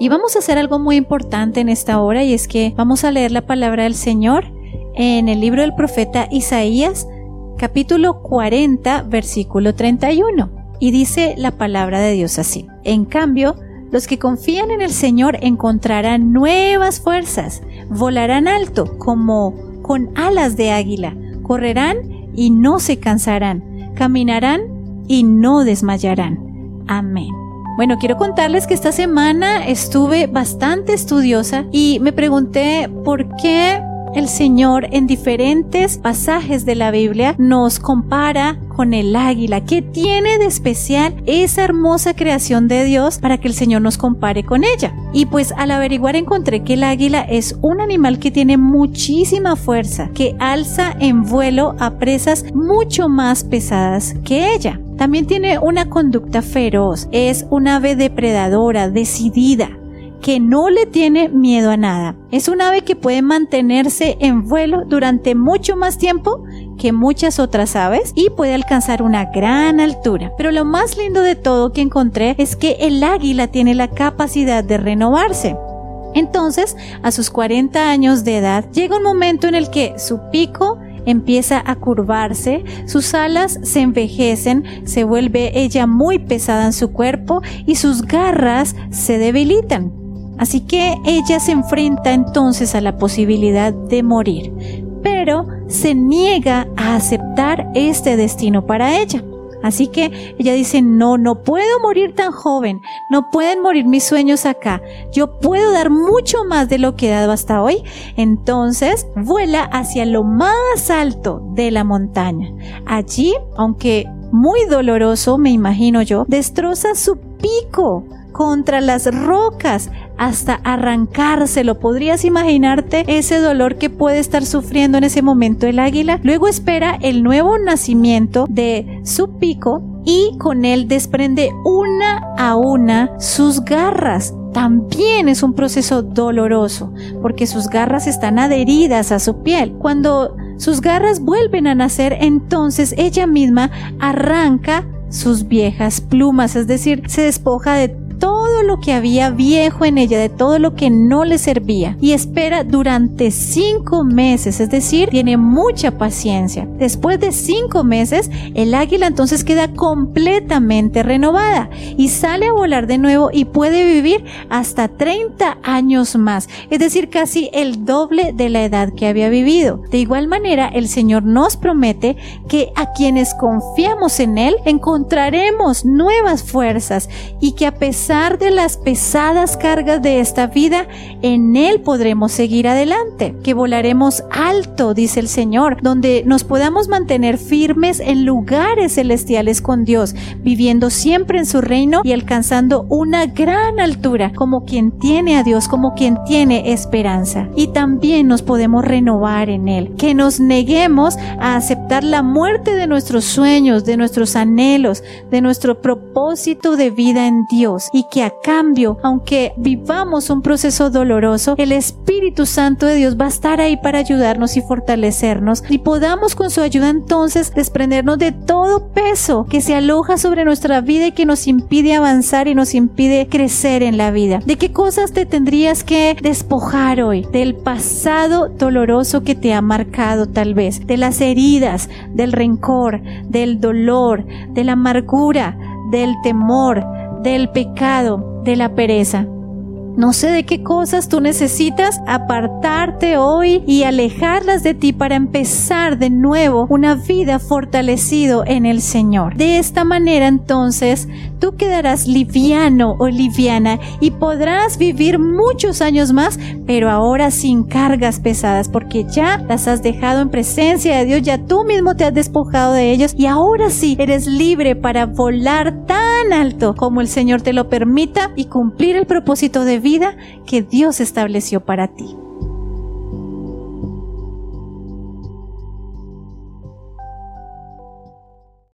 Y vamos a hacer algo muy importante en esta hora y es que vamos a leer la palabra del Señor en el libro del profeta Isaías, capítulo 40, versículo 31. Y dice la palabra de Dios así. En cambio, los que confían en el Señor encontrarán nuevas fuerzas, volarán alto como con alas de águila, correrán y no se cansarán, caminarán y no desmayarán. Amén. Bueno, quiero contarles que esta semana estuve bastante estudiosa y me pregunté por qué el Señor en diferentes pasajes de la Biblia nos compara con el águila. ¿Qué tiene de especial esa hermosa creación de Dios para que el Señor nos compare con ella? Y pues al averiguar encontré que el águila es un animal que tiene muchísima fuerza, que alza en vuelo a presas mucho más pesadas que ella. También tiene una conducta feroz, es un ave depredadora, decidida, que no le tiene miedo a nada. Es un ave que puede mantenerse en vuelo durante mucho más tiempo que muchas otras aves y puede alcanzar una gran altura. Pero lo más lindo de todo que encontré es que el águila tiene la capacidad de renovarse. Entonces, a sus 40 años de edad, llega un momento en el que su pico empieza a curvarse, sus alas se envejecen, se vuelve ella muy pesada en su cuerpo y sus garras se debilitan. Así que ella se enfrenta entonces a la posibilidad de morir, pero se niega a aceptar este destino para ella. Así que ella dice, no, no puedo morir tan joven, no pueden morir mis sueños acá, yo puedo dar mucho más de lo que he dado hasta hoy. Entonces vuela hacia lo más alto de la montaña. Allí, aunque muy doloroso, me imagino yo, destroza su pico contra las rocas hasta arrancárselo. ¿Podrías imaginarte ese dolor que puede estar sufriendo en ese momento el águila? Luego espera el nuevo nacimiento de su pico y con él desprende una a una sus garras. También es un proceso doloroso porque sus garras están adheridas a su piel. Cuando sus garras vuelven a nacer, entonces ella misma arranca sus viejas plumas, es decir, se despoja de lo que había viejo en ella, de todo lo que no le servía. Y espera durante cinco meses, es decir, tiene mucha paciencia. Después de cinco meses, el águila entonces queda completamente renovada y sale a volar de nuevo y puede vivir hasta 30 años más, es decir, casi el doble de la edad que había vivido. De igual manera, el Señor nos promete que a quienes confiamos en Él encontraremos nuevas fuerzas y que a pesar de las pesadas cargas de esta vida, en Él podremos seguir adelante, que volaremos alto, dice el Señor, donde nos podamos mantener firmes en lugares celestiales con Dios, viviendo siempre en su reino y alcanzando una gran altura como quien tiene a Dios, como quien tiene esperanza. Y también nos podemos renovar en Él, que nos neguemos a aceptar la muerte de nuestros sueños, de nuestros anhelos, de nuestro propósito de vida en Dios y que cambio, aunque vivamos un proceso doloroso, el Espíritu Santo de Dios va a estar ahí para ayudarnos y fortalecernos y podamos con su ayuda entonces desprendernos de todo peso que se aloja sobre nuestra vida y que nos impide avanzar y nos impide crecer en la vida. ¿De qué cosas te tendrías que despojar hoy? Del pasado doloroso que te ha marcado tal vez, de las heridas, del rencor, del dolor, de la amargura, del temor, del pecado, de la pereza. No sé de qué cosas tú necesitas apartarte hoy y alejarlas de ti para empezar de nuevo una vida fortalecido en el Señor. De esta manera entonces tú quedarás liviano o liviana y podrás vivir muchos años más, pero ahora sin cargas pesadas porque ya las has dejado en presencia de Dios, ya tú mismo te has despojado de ellos y ahora sí eres libre para volar tan alto como el Señor te lo permita y cumplir el propósito de vida que Dios estableció para ti.